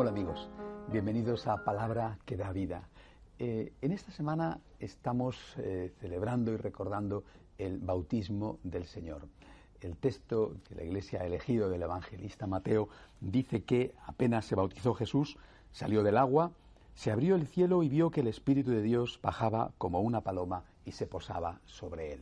Hola amigos, bienvenidos a Palabra que da vida. Eh, en esta semana estamos eh, celebrando y recordando el bautismo del Señor. El texto que la Iglesia ha elegido del evangelista Mateo dice que apenas se bautizó Jesús, salió del agua, se abrió el cielo y vio que el Espíritu de Dios bajaba como una paloma y se posaba sobre él.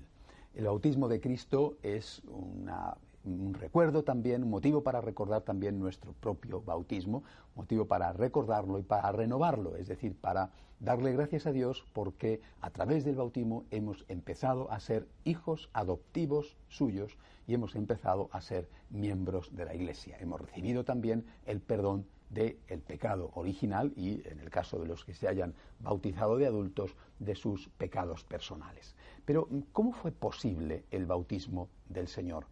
El bautismo de Cristo es una un recuerdo también, un motivo para recordar también nuestro propio bautismo, motivo para recordarlo y para renovarlo, es decir, para darle gracias a Dios porque a través del bautismo hemos empezado a ser hijos adoptivos suyos y hemos empezado a ser miembros de la Iglesia. Hemos recibido también el perdón del pecado original y, en el caso de los que se hayan bautizado de adultos, de sus pecados personales. Pero, ¿cómo fue posible el bautismo del Señor?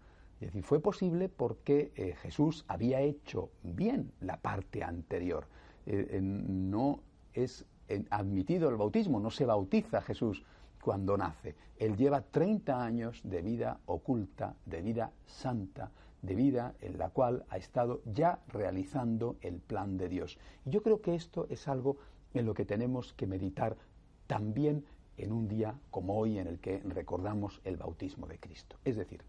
Es decir, fue posible porque eh, Jesús había hecho bien la parte anterior. Eh, no es admitido el bautismo, no se bautiza Jesús cuando nace. Él lleva 30 años de vida oculta, de vida santa, de vida en la cual ha estado ya realizando el plan de Dios. Y yo creo que esto es algo en lo que tenemos que meditar también en un día como hoy en el que recordamos el bautismo de Cristo. Es decir,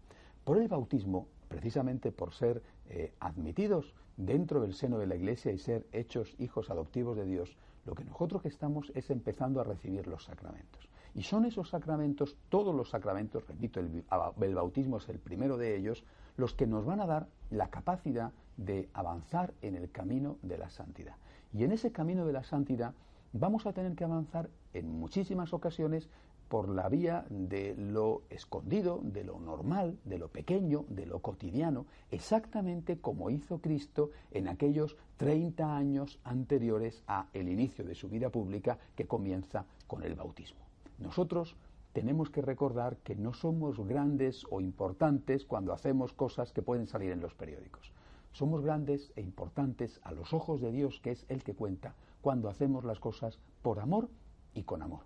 por el bautismo, precisamente por ser eh, admitidos dentro del seno de la Iglesia y ser hechos hijos adoptivos de Dios, lo que nosotros estamos es empezando a recibir los sacramentos. Y son esos sacramentos, todos los sacramentos, repito, el bautismo es el primero de ellos, los que nos van a dar la capacidad de avanzar en el camino de la santidad. Y en ese camino de la santidad vamos a tener que avanzar en muchísimas ocasiones por la vía de lo escondido, de lo normal, de lo pequeño, de lo cotidiano, exactamente como hizo Cristo en aquellos 30 años anteriores a el inicio de su vida pública que comienza con el bautismo. Nosotros tenemos que recordar que no somos grandes o importantes cuando hacemos cosas que pueden salir en los periódicos. Somos grandes e importantes a los ojos de Dios, que es el que cuenta, cuando hacemos las cosas por amor y con amor.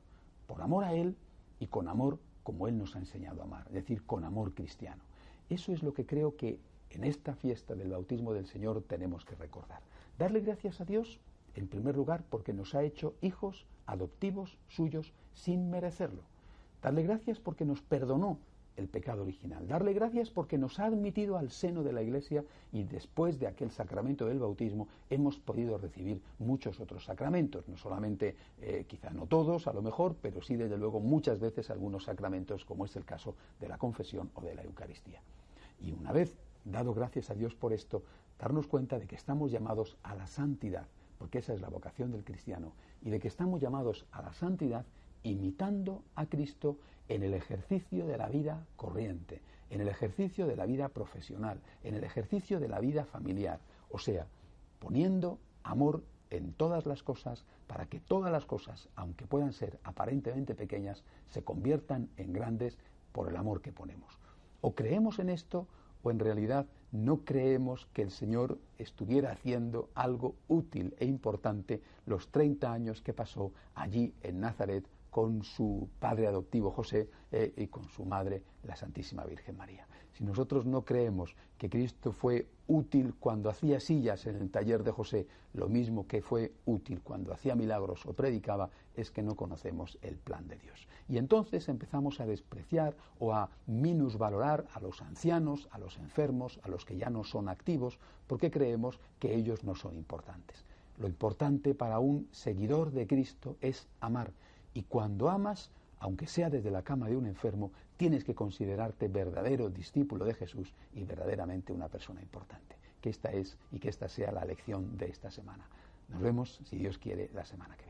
Por amor a Él y con amor como Él nos ha enseñado a amar, es decir, con amor cristiano. Eso es lo que creo que en esta fiesta del bautismo del Señor tenemos que recordar. Darle gracias a Dios, en primer lugar, porque nos ha hecho hijos adoptivos suyos sin merecerlo. Darle gracias porque nos perdonó el pecado original. Darle gracias porque nos ha admitido al seno de la Iglesia y después de aquel sacramento del bautismo hemos podido recibir muchos otros sacramentos, no solamente, eh, quizá no todos a lo mejor, pero sí desde luego muchas veces algunos sacramentos como es el caso de la confesión o de la Eucaristía. Y una vez dado gracias a Dios por esto, darnos cuenta de que estamos llamados a la santidad, porque esa es la vocación del cristiano, y de que estamos llamados a la santidad imitando a Cristo en el ejercicio de la vida corriente, en el ejercicio de la vida profesional, en el ejercicio de la vida familiar, o sea, poniendo amor en todas las cosas para que todas las cosas, aunque puedan ser aparentemente pequeñas, se conviertan en grandes por el amor que ponemos. O creemos en esto o en realidad no creemos que el Señor estuviera haciendo algo útil e importante los 30 años que pasó allí en Nazaret con su padre adoptivo José eh, y con su madre la Santísima Virgen María. Si nosotros no creemos que Cristo fue útil cuando hacía sillas en el taller de José, lo mismo que fue útil cuando hacía milagros o predicaba, es que no conocemos el plan de Dios. Y entonces empezamos a despreciar o a minusvalorar a los ancianos, a los enfermos, a los que ya no son activos, porque creemos que ellos no son importantes. Lo importante para un seguidor de Cristo es amar. Y cuando amas, aunque sea desde la cama de un enfermo, tienes que considerarte verdadero discípulo de Jesús y verdaderamente una persona importante. Que esta es y que esta sea la lección de esta semana. Nos vemos, si Dios quiere, la semana que viene.